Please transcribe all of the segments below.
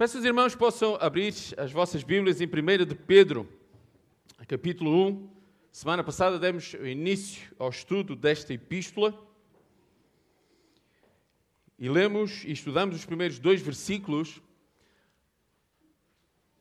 Peço aos irmãos possam abrir as vossas Bíblias em 1 de Pedro, capítulo 1. Semana passada demos início ao estudo desta epístola e lemos e estudamos os primeiros dois versículos.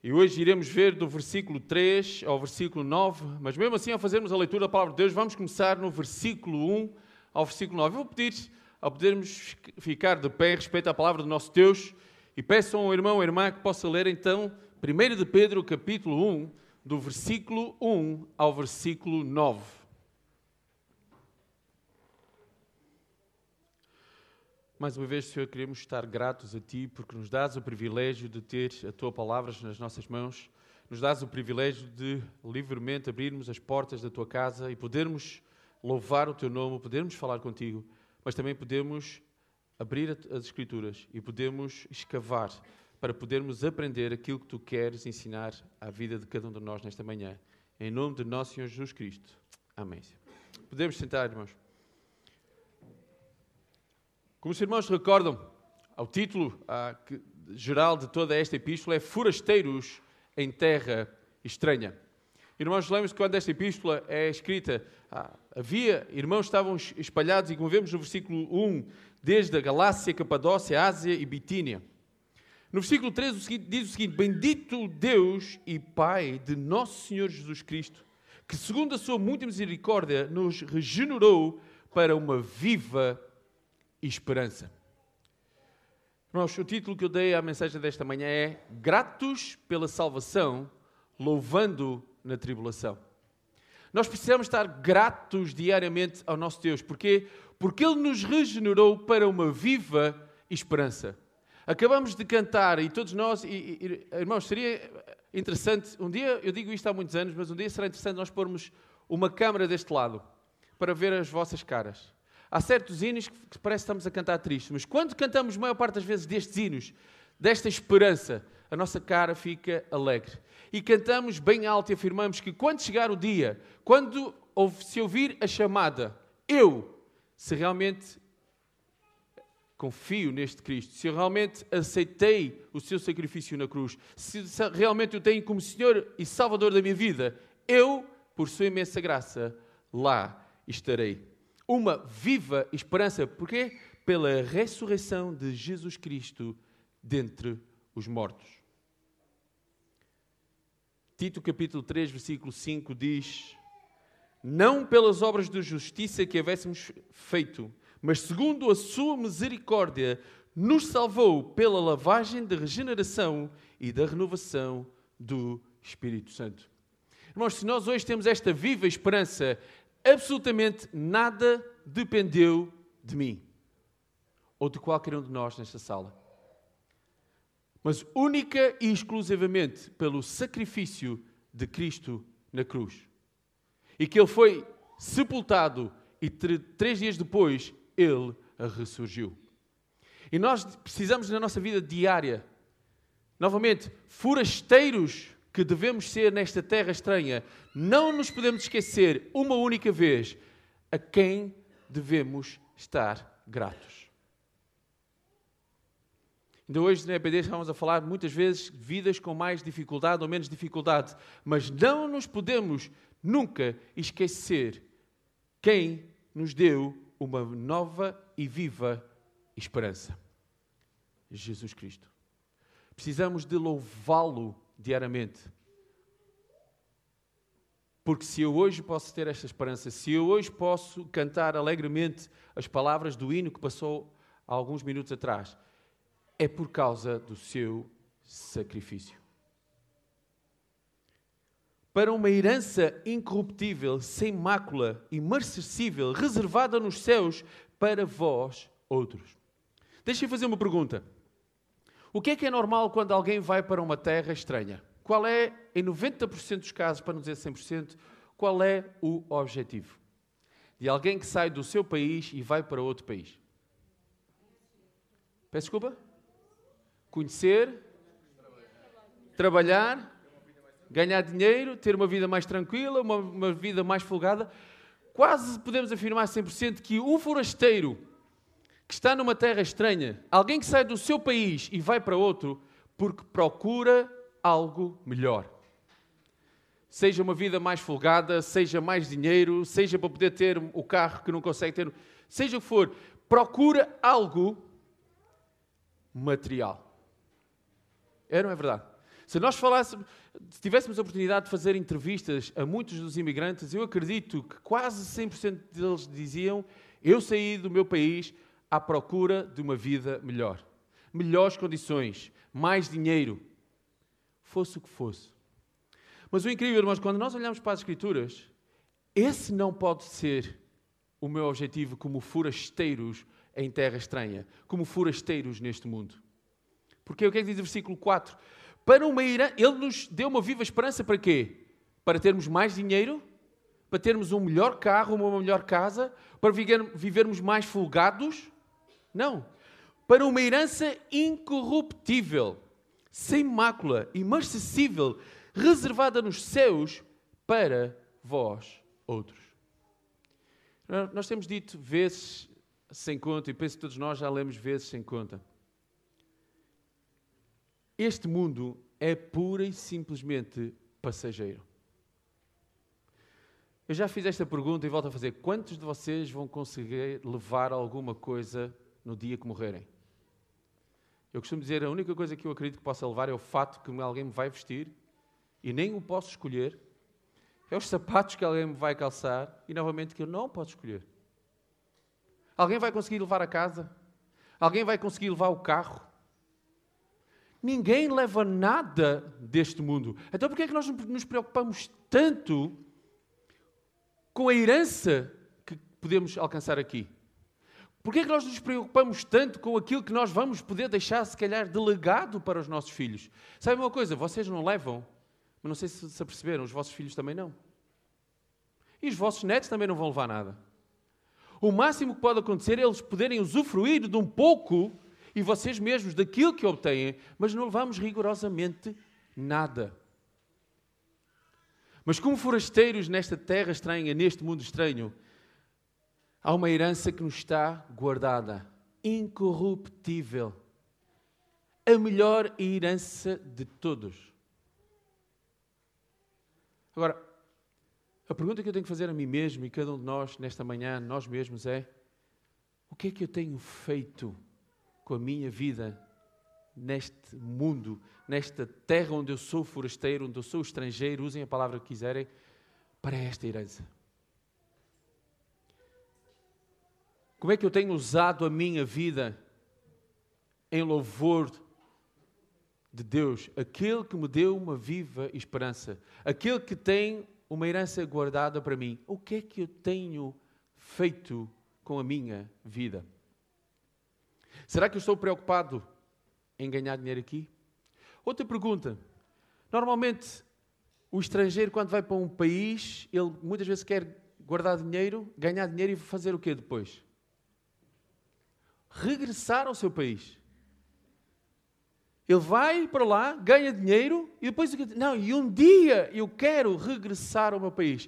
E hoje iremos ver do versículo 3 ao versículo 9, mas mesmo assim, ao fazermos a leitura da palavra de Deus, vamos começar no versículo 1 ao versículo 9. Eu vou pedir, ao podermos ficar de pé, respeito à palavra do nosso Deus, e peço a um irmão ou irmã que possa ler então 1 de Pedro, capítulo 1, do versículo 1 ao versículo 9. Mais uma vez, Senhor, queremos estar gratos a Ti porque nos dás o privilégio de ter a Tua palavra nas nossas mãos, nos dás o privilégio de livremente abrirmos as portas da Tua casa e podermos louvar o Teu nome, podermos falar contigo, mas também podemos abrir as Escrituras e podemos escavar para podermos aprender aquilo que tu queres ensinar à vida de cada um de nós nesta manhã. Em nome de nosso Senhor Jesus Cristo. Amém. Podemos sentar, irmãos. Como os irmãos recordam, o título ah, que, geral de toda esta epístola é Forasteiros em Terra Estranha. Irmãos, lembrem-se que quando esta epístola é escrita, ah, havia irmãos que estavam espalhados, e como vemos no versículo 1, desde a Galácia, Capadócia, Ásia e Bitínia. No versículo 13 diz o seguinte: Bendito Deus e Pai de nosso Senhor Jesus Cristo, que segundo a sua muita misericórdia nos regenerou para uma viva esperança. Irmãos, o título que eu dei à mensagem desta manhã é Gratos pela salvação, louvando na tribulação. Nós precisamos estar gratos diariamente ao nosso Deus. Porquê? Porque Ele nos regenerou para uma viva esperança. Acabamos de cantar e todos nós, e, e, irmãos, seria interessante, um dia, eu digo isto há muitos anos, mas um dia será interessante nós pormos uma câmara deste lado para ver as vossas caras. Há certos hinos que parece que estamos a cantar tristes, mas quando cantamos a maior parte das vezes destes hinos, desta esperança, a nossa cara fica alegre. E cantamos bem alto e afirmamos que quando chegar o dia, quando se ouvir a chamada, eu se realmente confio neste Cristo, se eu realmente aceitei o seu sacrifício na cruz, se realmente o tenho como Senhor e Salvador da minha vida, eu, por sua imensa graça, lá estarei. Uma viva esperança, porquê? Pela ressurreição de Jesus Cristo dentre os mortos. Tito capítulo 3, versículo 5 diz: não pelas obras de justiça que havéssemos feito, mas segundo a sua misericórdia, nos salvou pela lavagem da regeneração e da renovação do Espírito Santo. Irmãos, se nós hoje temos esta viva esperança, absolutamente nada dependeu de mim ou de qualquer um de nós nesta sala. Mas única e exclusivamente pelo sacrifício de Cristo na cruz e que ele foi sepultado e três dias depois ele ressurgiu. E nós precisamos na nossa vida diária, novamente, forasteiros que devemos ser nesta terra estranha, não nos podemos esquecer uma única vez a quem devemos estar gratos. Ainda hoje na EPD estamos a falar muitas vezes vidas com mais dificuldade ou menos dificuldade, mas não nos podemos nunca esquecer quem nos deu uma nova e viva esperança: Jesus Cristo. Precisamos de louvá-lo diariamente. Porque se eu hoje posso ter esta esperança, se eu hoje posso cantar alegremente as palavras do hino que passou há alguns minutos atrás, é por causa do seu sacrifício para uma herança incorruptível, sem mácula, imarcessível, reservada nos céus para vós outros. Deixem-me fazer uma pergunta. O que é que é normal quando alguém vai para uma terra estranha? Qual é, em 90% dos casos, para não dizer 100%, qual é o objetivo? De alguém que sai do seu país e vai para outro país. Peço desculpa? Conhecer, trabalhar, ganhar dinheiro, ter uma vida mais tranquila, uma, uma vida mais folgada. Quase podemos afirmar 100% que um forasteiro que está numa terra estranha, alguém que sai do seu país e vai para outro, porque procura algo melhor. Seja uma vida mais folgada, seja mais dinheiro, seja para poder ter o carro que não consegue ter, seja o que for, procura algo material. É, não é verdade? Se nós falássemos, se tivéssemos a oportunidade de fazer entrevistas a muitos dos imigrantes, eu acredito que quase 100% deles diziam: Eu saí do meu país à procura de uma vida melhor. Melhores condições, mais dinheiro, fosse o que fosse. Mas o incrível, irmãos, quando nós olhamos para as Escrituras, esse não pode ser o meu objetivo como forasteiros em terra estranha, como forasteiros neste mundo. Porque o que é que diz o versículo 4? Para uma ira, ele nos deu uma viva esperança para quê? Para termos mais dinheiro, para termos um melhor carro, uma melhor casa, para vivermos mais folgados? Não. Para uma herança incorruptível, sem mácula, imarcessível, reservada nos céus para vós outros. Nós temos dito vezes sem conta, e penso que todos nós já lemos vezes sem conta. Este mundo é pura e simplesmente passageiro. Eu já fiz esta pergunta e volto a fazer: quantos de vocês vão conseguir levar alguma coisa no dia que morrerem? Eu costumo dizer: a única coisa que eu acredito que possa levar é o fato que alguém me vai vestir e nem o posso escolher, é os sapatos que alguém me vai calçar e novamente que eu não posso escolher. Alguém vai conseguir levar a casa? Alguém vai conseguir levar o carro? Ninguém leva nada deste mundo. Então por que é que nós nos preocupamos tanto com a herança que podemos alcançar aqui? Por que é que nós nos preocupamos tanto com aquilo que nós vamos poder deixar, se calhar, delegado para os nossos filhos? Sabe uma coisa? Vocês não levam mas não sei se se aperceberam, os vossos filhos também não. E os vossos netos também não vão levar nada. O máximo que pode acontecer é eles poderem usufruir de um pouco e vocês mesmos daquilo que obtêm, mas não levamos rigorosamente nada. Mas como forasteiros nesta terra estranha, neste mundo estranho, há uma herança que nos está guardada, incorruptível. A melhor herança de todos. Agora, a pergunta que eu tenho que fazer a mim mesmo e cada um de nós nesta manhã, nós mesmos, é: o que é que eu tenho feito com a minha vida neste mundo, nesta terra onde eu sou forasteiro, onde eu sou estrangeiro, usem a palavra que quiserem, para esta herança? Como é que eu tenho usado a minha vida em louvor de Deus, aquele que me deu uma viva esperança, aquele que tem uma herança guardada para mim. O que é que eu tenho feito com a minha vida? Será que eu estou preocupado em ganhar dinheiro aqui? Outra pergunta. Normalmente, o estrangeiro, quando vai para um país, ele muitas vezes quer guardar dinheiro, ganhar dinheiro e fazer o quê depois? Regressar ao seu país. Ele vai para lá, ganha dinheiro e depois não, e um dia eu quero regressar ao meu país.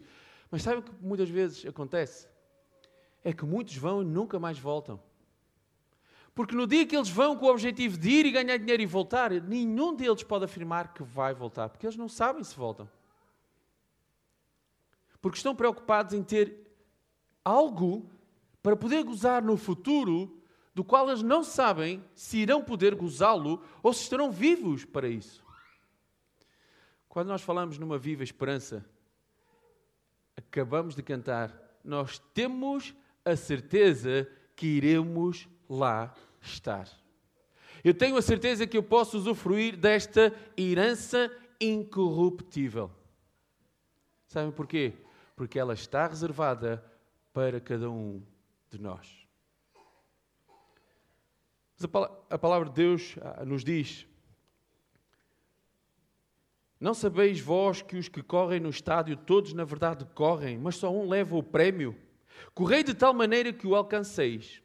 Mas sabe o que muitas vezes acontece? É que muitos vão e nunca mais voltam. Porque no dia que eles vão com o objetivo de ir e ganhar dinheiro e voltar, nenhum deles pode afirmar que vai voltar, porque eles não sabem se voltam. Porque estão preocupados em ter algo para poder gozar no futuro do qual eles não sabem se irão poder gozá-lo ou se estarão vivos para isso. Quando nós falamos numa viva esperança, acabamos de cantar, nós temos a certeza que iremos lá estar. Eu tenho a certeza que eu posso usufruir desta herança incorruptível. Sabem porquê? Porque ela está reservada para cada um de nós. Mas a palavra de Deus ah, nos diz: Não sabeis vós que os que correm no estádio, todos na verdade correm, mas só um leva o prémio? Correi de tal maneira que o alcanceis.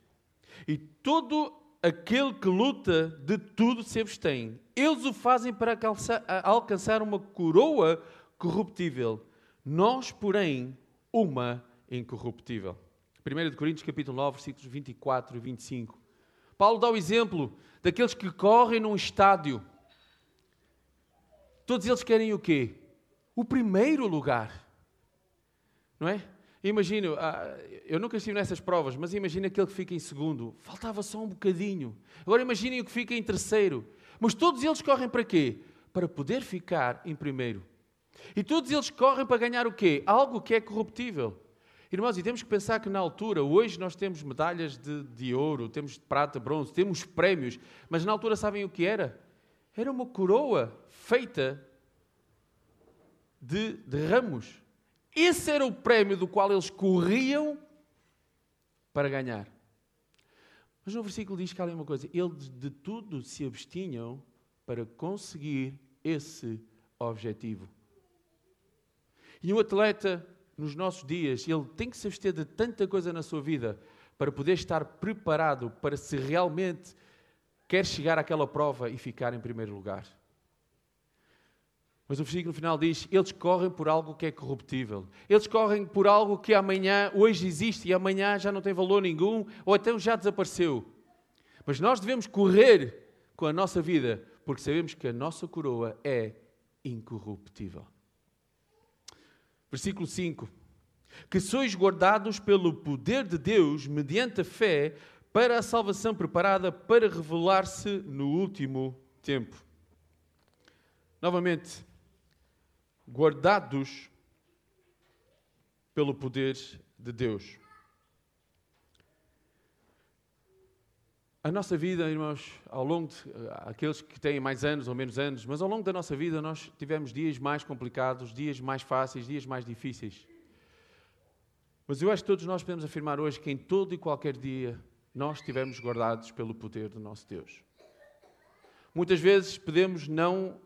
E todo aquele que luta de tudo se abstém. Eles o fazem para alcançar uma coroa corruptível. Nós, porém, uma incorruptível. 1 Coríntios capítulo 9, versículos 24 e 25. Paulo dá o exemplo daqueles que correm num estádio. Todos eles querem o quê? O primeiro lugar. Não é? Imagino, ah, eu nunca estive nessas provas, mas imagina aquele que fica em segundo. Faltava só um bocadinho. Agora imaginem o que fica em terceiro. Mas todos eles correm para quê? Para poder ficar em primeiro. E todos eles correm para ganhar o quê? Algo que é corruptível. Irmãos, e temos que pensar que na altura, hoje nós temos medalhas de, de ouro, temos de prata, bronze, temos prémios, mas na altura sabem o que era? Era uma coroa feita de, de ramos. Esse era o prémio do qual eles corriam para ganhar. Mas no versículo diz que há ali uma coisa: eles de tudo se abstinham para conseguir esse objetivo. E um atleta nos nossos dias, ele tem que se abster de tanta coisa na sua vida para poder estar preparado para se realmente quer chegar àquela prova e ficar em primeiro lugar. Mas o versículo final diz: eles correm por algo que é corruptível. Eles correm por algo que amanhã, hoje existe e amanhã já não tem valor nenhum, ou até já desapareceu. Mas nós devemos correr com a nossa vida, porque sabemos que a nossa coroa é incorruptível. Versículo 5: Que sois guardados pelo poder de Deus, mediante a fé, para a salvação preparada para revelar-se no último tempo. Novamente, guardados pelo poder de Deus. A nossa vida, irmãos, ao longo de aqueles que têm mais anos ou menos anos, mas ao longo da nossa vida nós tivemos dias mais complicados, dias mais fáceis, dias mais difíceis. Mas eu acho que todos nós podemos afirmar hoje que em todo e qualquer dia nós estivemos guardados pelo poder do nosso Deus. Muitas vezes podemos não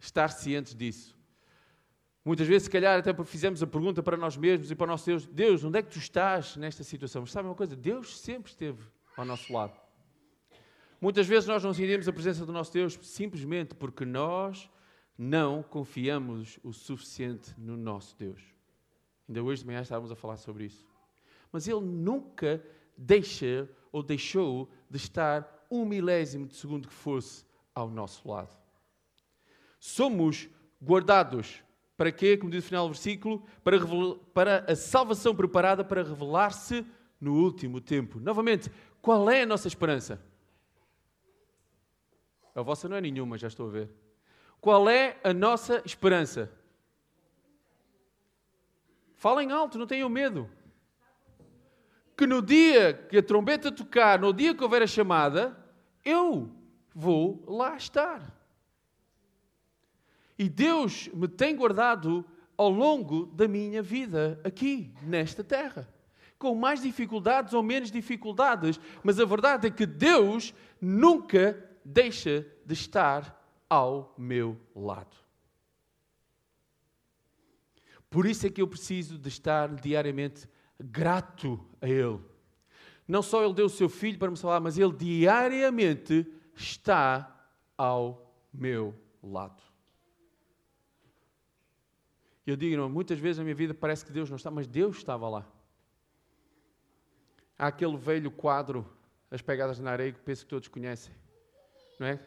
estar cientes disso. Muitas vezes, se calhar, até fizemos a pergunta para nós mesmos e para o nosso Deus: Deus, onde é que tu estás nesta situação? Mas sabe uma coisa? Deus sempre esteve ao nosso lado. Muitas vezes nós não sentimos a presença do nosso Deus simplesmente porque nós não confiamos o suficiente no nosso Deus. Ainda hoje de manhã estávamos a falar sobre isso. Mas Ele nunca deixa ou deixou de estar um milésimo de segundo que fosse ao nosso lado. Somos guardados para quê? Como diz o final do versículo, para, para a salvação preparada para revelar-se no último tempo. Novamente, qual é a nossa esperança? A vossa não é nenhuma, já estou a ver. Qual é a nossa esperança? Falem alto, não tenham medo. Que no dia que a trombeta tocar, no dia que houver a chamada, eu vou lá estar. E Deus me tem guardado ao longo da minha vida aqui, nesta terra com mais dificuldades ou menos dificuldades, mas a verdade é que Deus nunca deixa de estar ao meu lado. Por isso é que eu preciso de estar diariamente grato a Ele. Não só Ele deu o seu filho para me salvar, mas Ele diariamente está ao meu lado. Eu digo, muitas vezes na minha vida parece que Deus não está, mas Deus estava lá. Há aquele velho quadro, As Pegadas na Areia, que penso que todos conhecem. Não é?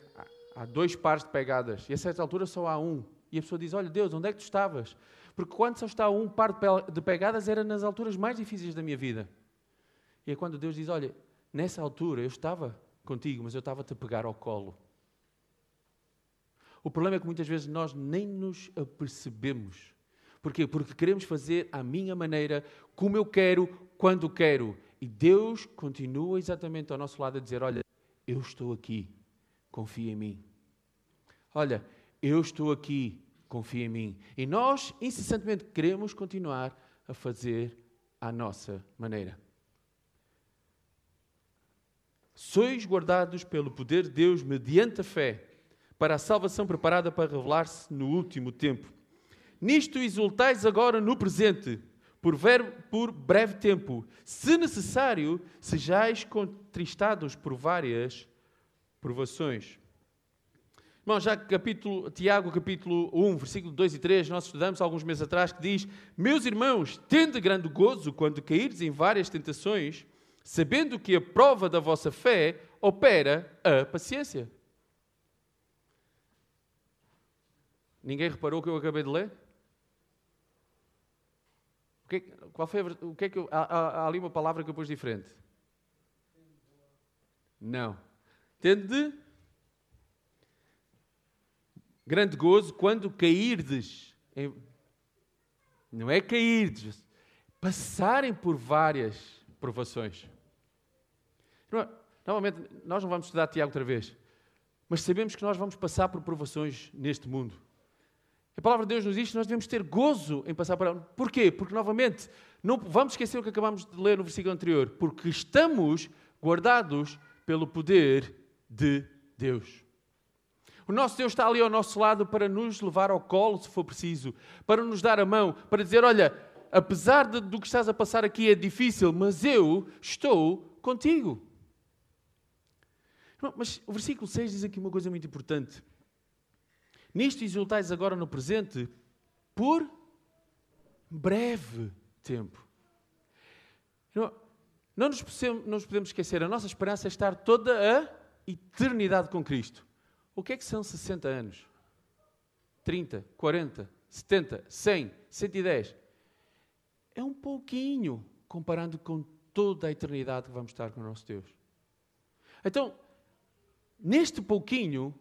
Há dois pares de pegadas e a certa altura só há um. E a pessoa diz: Olha, Deus, onde é que tu estavas? Porque quando só está um par de pegadas era nas alturas mais difíceis da minha vida. E é quando Deus diz: Olha, nessa altura eu estava contigo, mas eu estava-te a pegar ao colo. O problema é que muitas vezes nós nem nos apercebemos. Porquê? Porque queremos fazer à minha maneira, como eu quero, quando quero. E Deus continua exatamente ao nosso lado a dizer: Olha, eu estou aqui, confia em mim. Olha, eu estou aqui, confia em mim. E nós, incessantemente, queremos continuar a fazer à nossa maneira. Sois guardados pelo poder de Deus mediante a fé, para a salvação preparada para revelar-se no último tempo. Nisto exultais agora no presente por, por breve tempo, se necessário, sejais contristados por várias provações. Irmão, já capítulo, Tiago, capítulo 1, versículo 2 e 3, nós estudamos alguns meses atrás, que diz: Meus irmãos, tende grande gozo quando cairdes em várias tentações, sabendo que a prova da vossa fé opera a paciência. Ninguém reparou o que eu acabei de ler? O que, qual foi a, o que é que eu, há, há, ali uma palavra que eu pus diferente? Não. Tende grande gozo quando cairdes. Em, não é cairdes, passarem por várias provações. Novamente, nós não vamos estudar Tiago outra vez, mas sabemos que nós vamos passar por provações neste mundo. A palavra de Deus nos diz que nós devemos ter gozo em passar por ela. Porquê? Porque, novamente, não vamos esquecer o que acabamos de ler no versículo anterior. Porque estamos guardados pelo poder de Deus. O nosso Deus está ali ao nosso lado para nos levar ao colo, se for preciso, para nos dar a mão, para dizer: Olha, apesar de, do que estás a passar aqui é difícil, mas eu estou contigo. Mas o versículo 6 diz aqui uma coisa muito importante. Nisto exultais agora no presente, por breve tempo. Não, nos, podemos, não nos podemos esquecer, a nossa esperança é estar toda a eternidade com Cristo. O que é que são 60 anos? 30, 40, 70, 100, 110? É um pouquinho comparando com toda a eternidade que vamos estar com o nosso Deus. Então, neste pouquinho,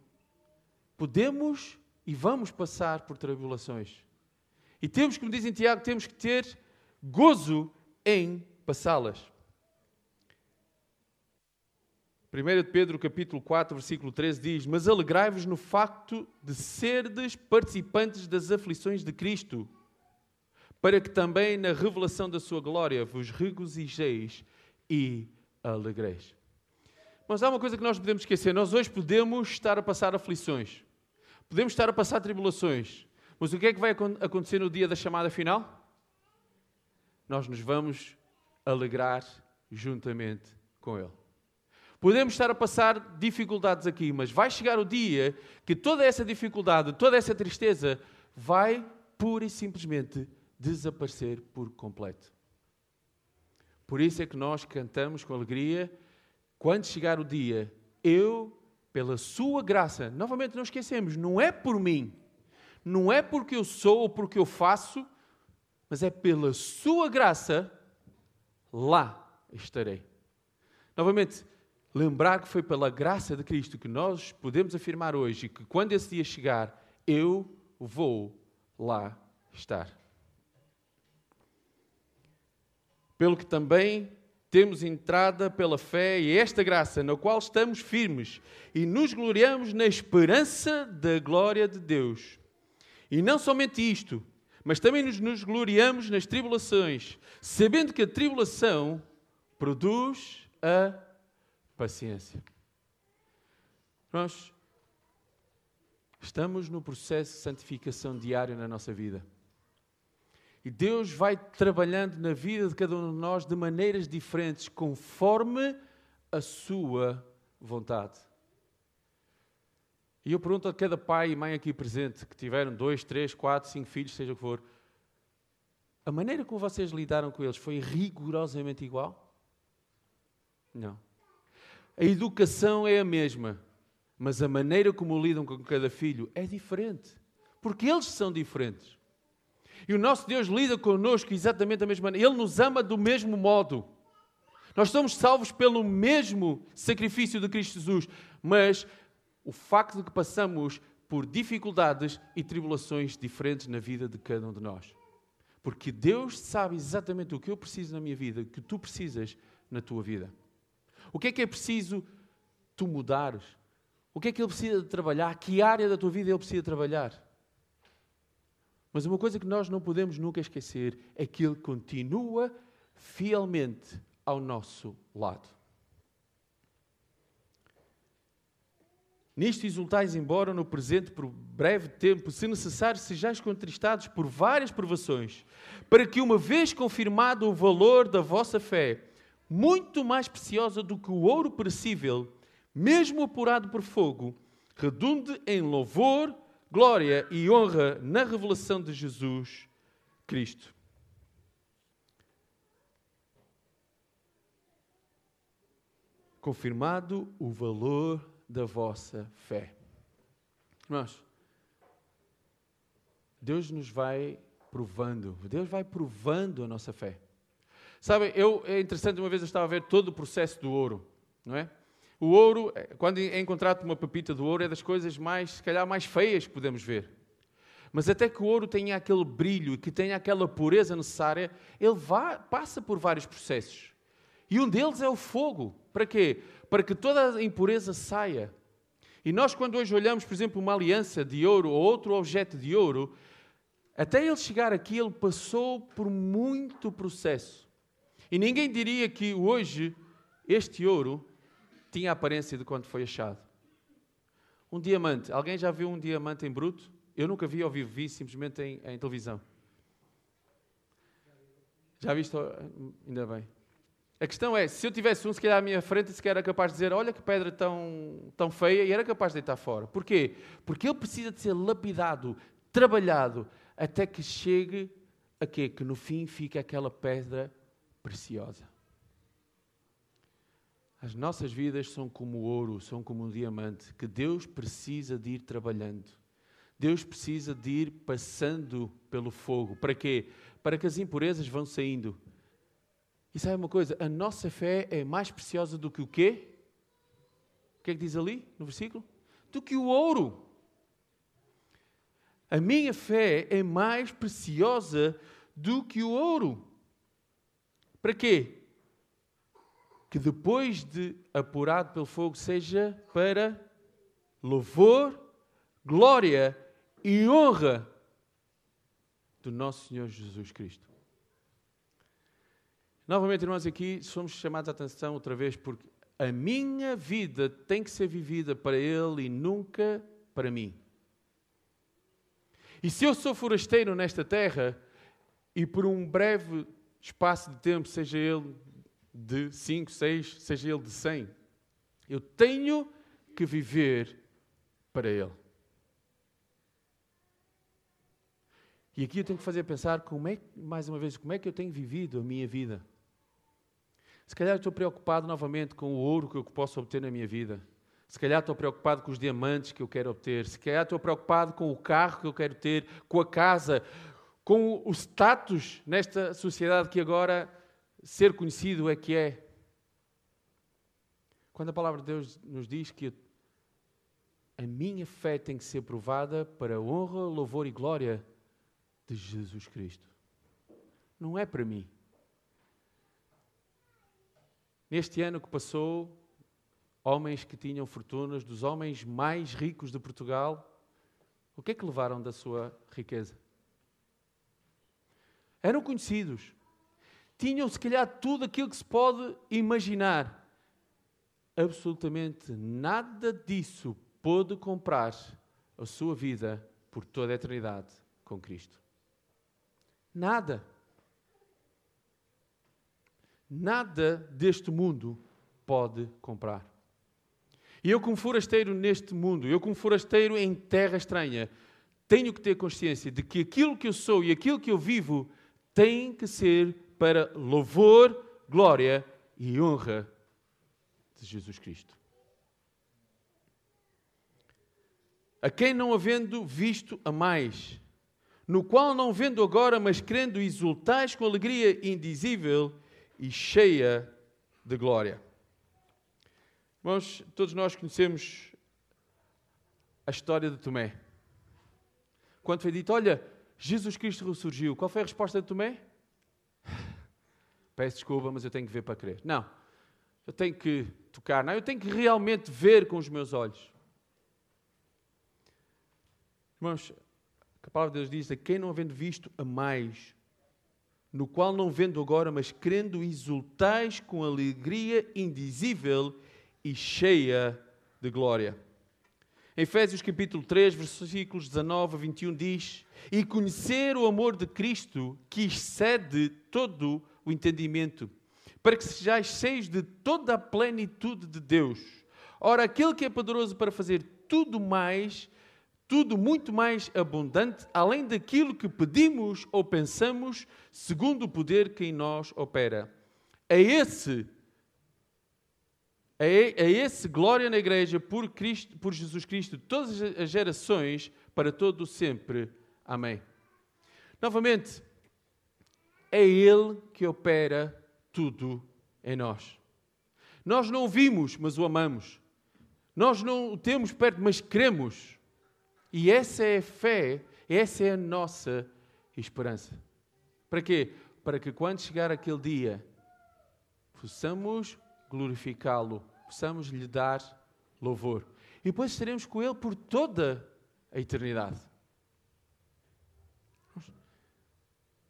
podemos e vamos passar por tribulações. E temos, como dizem Tiago, temos que ter gozo em passá-las. 1 Pedro capítulo 4, versículo 13 diz: Mas alegrai-vos no facto de serdes participantes das aflições de Cristo, para que também na revelação da sua glória vos regozijeis e alegreis. Mas há uma coisa que nós podemos esquecer: nós hoje podemos estar a passar aflições. Podemos estar a passar tribulações, mas o que é que vai acontecer no dia da chamada final? Nós nos vamos alegrar juntamente com Ele. Podemos estar a passar dificuldades aqui, mas vai chegar o dia que toda essa dificuldade, toda essa tristeza vai pura e simplesmente desaparecer por completo. Por isso é que nós cantamos com alegria, quando chegar o dia, eu pela sua graça. Novamente, não esquecemos, não é por mim, não é porque eu sou ou porque eu faço, mas é pela sua graça, lá estarei. Novamente, lembrar que foi pela graça de Cristo que nós podemos afirmar hoje que quando esse dia chegar, eu vou lá estar. Pelo que também temos entrada pela fé e esta graça na qual estamos firmes e nos gloriamos na esperança da glória de Deus. E não somente isto, mas também nos, nos gloriamos nas tribulações, sabendo que a tribulação produz a paciência. Nós estamos no processo de santificação diário na nossa vida. E Deus vai trabalhando na vida de cada um de nós de maneiras diferentes, conforme a sua vontade. E eu pergunto a cada pai e mãe aqui presente, que tiveram dois, três, quatro, cinco filhos, seja o que for, a maneira como vocês lidaram com eles foi rigorosamente igual? Não. A educação é a mesma, mas a maneira como lidam com cada filho é diferente. Porque eles são diferentes. E o nosso Deus lida connosco exatamente da mesma maneira. Ele nos ama do mesmo modo. Nós somos salvos pelo mesmo sacrifício de Cristo Jesus, mas o facto de que passamos por dificuldades e tribulações diferentes na vida de cada um de nós. Porque Deus sabe exatamente o que eu preciso na minha vida, o que tu precisas na tua vida. O que é que é preciso tu mudares? O que é que Ele precisa de trabalhar? Que área da tua vida Ele precisa trabalhar? Mas uma coisa que nós não podemos nunca esquecer é que Ele continua fielmente ao nosso lado. Nisto exultais, embora no presente por breve tempo, se necessário, sejais contristados por várias provações, para que, uma vez confirmado o valor da vossa fé, muito mais preciosa do que o ouro perecível, mesmo apurado por fogo, redunde em louvor, glória e honra na revelação de Jesus Cristo. Confirmado o valor da vossa fé. Irmãos, Deus nos vai provando. Deus vai provando a nossa fé. Sabe, eu, é interessante, uma vez eu estava a ver todo o processo do ouro, não é? O ouro, é, quando é encontrado uma pepita do ouro, é das coisas mais, se calhar, mais feias que podemos ver. Mas até que o ouro tenha aquele brilho e que tenha aquela pureza necessária, ele passa por vários processos. E um deles é o fogo. Para quê? Para que toda a impureza saia. E nós, quando hoje olhamos, por exemplo, uma aliança de ouro ou outro objeto de ouro, até ele chegar aqui, ele passou por muito processo. E ninguém diria que hoje este ouro tinha a aparência de quando foi achado. Um diamante. Alguém já viu um diamante em bruto? Eu nunca vi ao vivo, vi simplesmente em, em televisão. Já viste? Ainda bem. A questão é, se eu tivesse um, se calhar à minha frente, se era capaz de dizer, olha que pedra tão, tão feia, e era capaz de deitar fora. Porquê? Porque ele precisa de ser lapidado, trabalhado, até que chegue a quê? Que no fim fique aquela pedra preciosa. As nossas vidas são como ouro, são como um diamante, que Deus precisa de ir trabalhando. Deus precisa de ir passando pelo fogo. Para quê? Para que as impurezas vão saindo. E sabe uma coisa? A nossa fé é mais preciosa do que o quê? O que é que diz ali no versículo? Do que o ouro. A minha fé é mais preciosa do que o ouro. Para quê? Que depois de apurado pelo fogo seja para louvor, glória e honra do nosso Senhor Jesus Cristo. Novamente, irmãos, aqui somos chamados a atenção outra vez porque a minha vida tem que ser vivida para Ele e nunca para mim. E se eu sou forasteiro nesta terra e por um breve espaço de tempo, seja ele de 5, 6, seja ele de 100, eu tenho que viver para Ele. E aqui eu tenho que fazer pensar como é, mais uma vez, como é que eu tenho vivido a minha vida. Se calhar estou preocupado novamente com o ouro que eu posso obter na minha vida. Se calhar estou preocupado com os diamantes que eu quero obter. Se calhar estou preocupado com o carro que eu quero ter, com a casa, com o status nesta sociedade que agora ser conhecido é que é. Quando a palavra de Deus nos diz que a minha fé tem que ser provada para a honra, louvor e glória de Jesus Cristo. Não é para mim. Neste ano que passou, homens que tinham fortunas, dos homens mais ricos de Portugal, o que é que levaram da sua riqueza? Eram conhecidos. Tinham, se calhar, tudo aquilo que se pode imaginar. Absolutamente nada disso pôde comprar a sua vida por toda a eternidade com Cristo. Nada. Nada deste mundo pode comprar. E eu, como forasteiro neste mundo, eu, como forasteiro em terra estranha, tenho que ter consciência de que aquilo que eu sou e aquilo que eu vivo tem que ser para louvor, glória e honra de Jesus Cristo. A quem não havendo visto a mais, no qual não vendo agora, mas crendo, exultais com alegria indizível e cheia de glória. Irmãos, todos nós conhecemos a história de Tomé. Quando foi dito, olha, Jesus Cristo ressurgiu, qual foi a resposta de Tomé? Peço desculpa, mas eu tenho que ver para crer. Não, eu tenho que tocar, não, eu tenho que realmente ver com os meus olhos. Irmãos, a palavra de Deus diz: a quem não havendo visto, a mais, no qual não vendo agora, mas crendo, exultais com alegria indizível e cheia de glória. Em Efésios capítulo 3, versículos 19 a 21 diz: E conhecer o amor de Cristo que excede todo o entendimento, para que sejais cheios de toda a plenitude de Deus. Ora, aquele que é poderoso para fazer tudo mais, tudo muito mais abundante, além daquilo que pedimos ou pensamos, segundo o poder que em nós opera. É esse é esse glória na igreja por, Cristo, por Jesus Cristo, todas as gerações, para todo o sempre. Amém. Novamente, é Ele que opera tudo em nós. Nós não o vimos, mas o amamos. Nós não o temos perto, mas cremos. E essa é a fé, essa é a nossa esperança. Para quê? Para que quando chegar aquele dia, possamos glorificá-lo, possamos lhe dar louvor. E depois estaremos com Ele por toda a eternidade.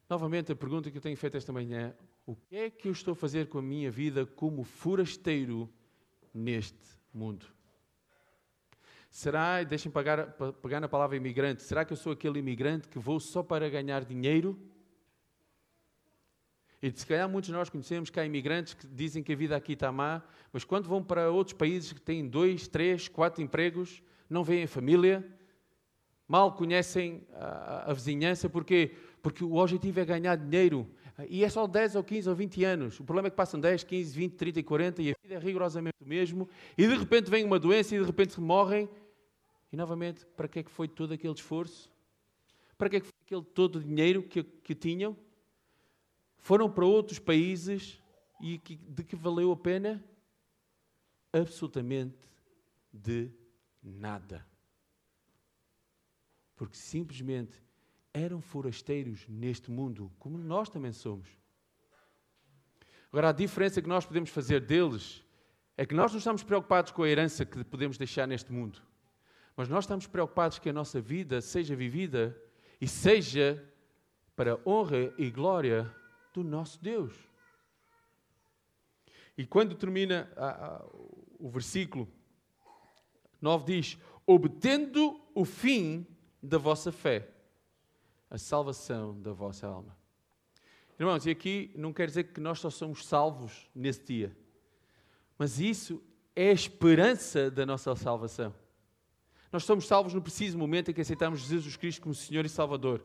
Novamente, a pergunta que eu tenho feito esta manhã: o que é que eu estou a fazer com a minha vida como forasteiro neste mundo? Será, deixem pagar, pegar na palavra imigrante, será que eu sou aquele imigrante que vou só para ganhar dinheiro? E se calhar muitos de nós conhecemos que há imigrantes que dizem que a vida aqui está má, mas quando vão para outros países que têm dois, três, quatro empregos, não veem família, mal conhecem a, a vizinhança, porque porque o objetivo é ganhar dinheiro. E é só 10 ou 15 ou 20 anos. O problema é que passam 10, 15, 20, 30 e 40 e a vida é rigorosamente o mesmo. E de repente vem uma doença e de repente morrem. E novamente, para que é que foi todo aquele esforço? Para que é que foi aquele todo o dinheiro que, que tinham? Foram para outros países e que, de que valeu a pena? Absolutamente de nada. Porque simplesmente eram forasteiros neste mundo, como nós também somos. Agora, a diferença que nós podemos fazer deles é que nós não estamos preocupados com a herança que podemos deixar neste mundo, mas nós estamos preocupados que a nossa vida seja vivida e seja para a honra e glória do nosso Deus. E quando termina a, a, o versículo 9 diz: obtendo o fim da vossa fé a salvação da vossa alma. Irmãos, e aqui não quer dizer que nós só somos salvos nesse dia, mas isso é a esperança da nossa salvação. Nós somos salvos no preciso momento em que aceitamos Jesus Cristo como Senhor e Salvador.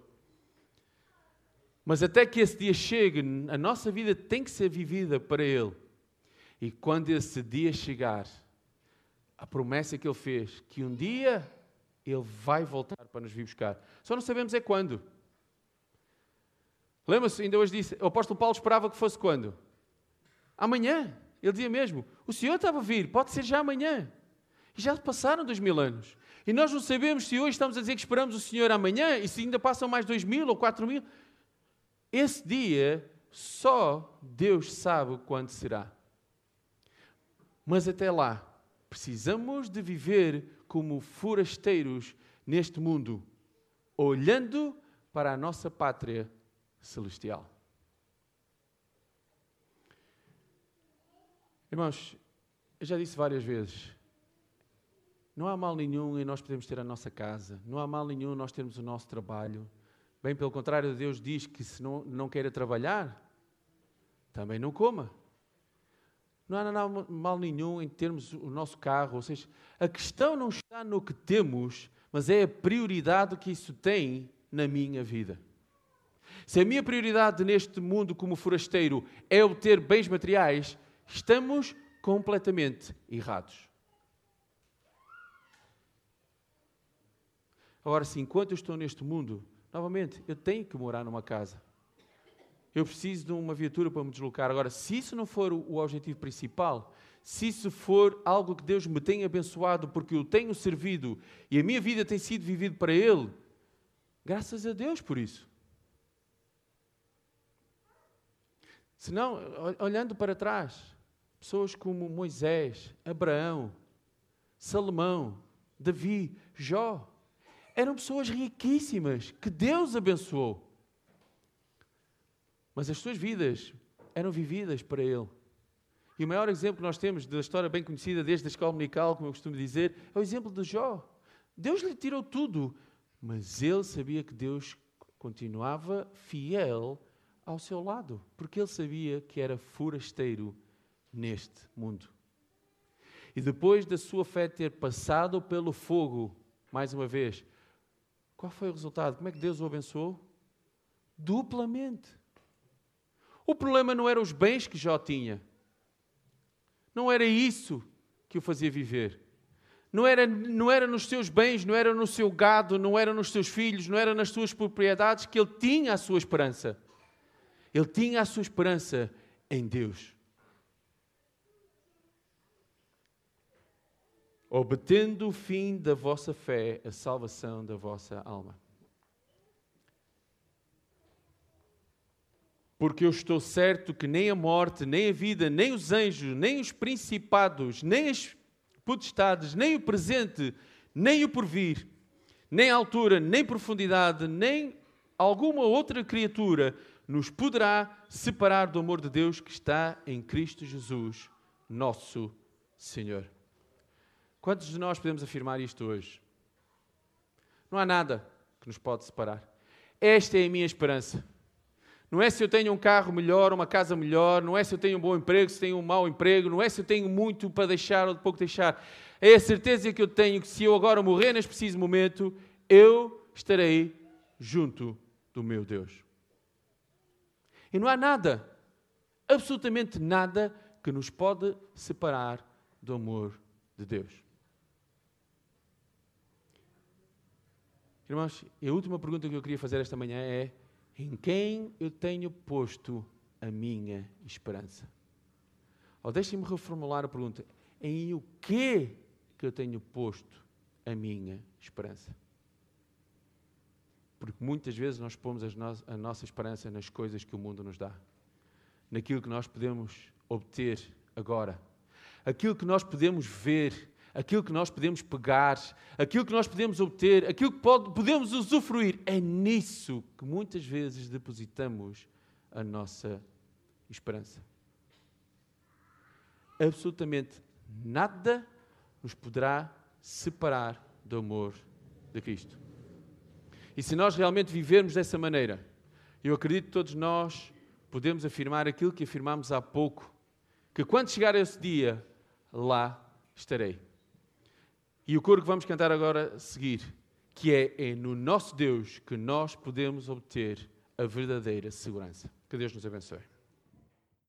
Mas até que esse dia chegue, a nossa vida tem que ser vivida para Ele. E quando esse dia chegar, a promessa que Ele fez, que um dia Ele vai voltar para nos vir buscar. Só não sabemos é quando. Lembra-se, ainda hoje disse, o apóstolo Paulo esperava que fosse quando? Amanhã. Ele dizia mesmo, o Senhor estava a vir, pode ser já amanhã. E já passaram dois mil anos. E nós não sabemos se hoje estamos a dizer que esperamos o Senhor amanhã e se ainda passam mais dois mil ou quatro mil. Esse dia, só Deus sabe quando será. Mas até lá, precisamos de viver como forasteiros neste mundo, olhando para a nossa pátria celestial. Irmãos, eu já disse várias vezes, não há mal nenhum em nós podermos ter a nossa casa, não há mal nenhum em nós termos o nosso trabalho. Bem, pelo contrário, Deus diz que se não, não queira trabalhar, também não coma. Não há mal nenhum em termos o nosso carro, ou seja, a questão não está no que temos, mas é a prioridade que isso tem na minha vida. Se a minha prioridade neste mundo como forasteiro é obter bens materiais, estamos completamente errados. Agora, se enquanto eu estou neste mundo, novamente, eu tenho que morar numa casa. Eu preciso de uma viatura para me deslocar. Agora, se isso não for o objetivo principal, se isso for algo que Deus me tem abençoado porque eu tenho servido e a minha vida tem sido vivida para Ele, graças a Deus por isso. Senão, olhando para trás, pessoas como Moisés, Abraão, Salomão, Davi, Jó, eram pessoas riquíssimas que Deus abençoou. Mas as suas vidas eram vividas para Ele. E o maior exemplo que nós temos da história bem conhecida desde a escola dominical, como eu costumo dizer, é o exemplo de Jó. Deus lhe tirou tudo, mas ele sabia que Deus continuava fiel ao seu lado, porque ele sabia que era forasteiro neste mundo. E depois da sua fé ter passado pelo fogo, mais uma vez, qual foi o resultado? Como é que Deus o abençoou? Duplamente. O problema não eram os bens que Jó tinha. Não era isso que o fazia viver. não era, não era nos seus bens, não era no seu gado, não era nos seus filhos, não era nas suas propriedades que ele tinha a sua esperança. Ele tinha a sua esperança em Deus. Obtendo o fim da vossa fé, a salvação da vossa alma. Porque eu estou certo que nem a morte, nem a vida, nem os anjos, nem os principados, nem as potestades, nem o presente, nem o porvir, nem a altura, nem profundidade, nem alguma outra criatura nos poderá separar do amor de Deus que está em Cristo Jesus, nosso Senhor. Quantos de nós podemos afirmar isto hoje? Não há nada que nos pode separar. Esta é a minha esperança. Não é se eu tenho um carro melhor, uma casa melhor, não é se eu tenho um bom emprego, se tenho um mau emprego, não é se eu tenho muito para deixar ou de pouco deixar. É a certeza que eu tenho que se eu agora morrer neste preciso momento, eu estarei junto do meu Deus. E não há nada, absolutamente nada, que nos pode separar do amor de Deus. Irmãos, a última pergunta que eu queria fazer esta manhã é: em quem eu tenho posto a minha esperança? Ou deixem-me reformular a pergunta: em o que que eu tenho posto a minha esperança? Porque muitas vezes nós pomos a nossa esperança nas coisas que o mundo nos dá, naquilo que nós podemos obter agora, aquilo que nós podemos ver aquilo que nós podemos pegar, aquilo que nós podemos obter, aquilo que pode, podemos usufruir. É nisso que muitas vezes depositamos a nossa esperança. Absolutamente nada nos poderá separar do amor de Cristo. E se nós realmente vivermos dessa maneira, eu acredito que todos nós podemos afirmar aquilo que afirmámos há pouco, que quando chegar esse dia, lá estarei. E o coro que vamos cantar agora a seguir, que é, é no nosso Deus que nós podemos obter a verdadeira segurança. Que Deus nos abençoe.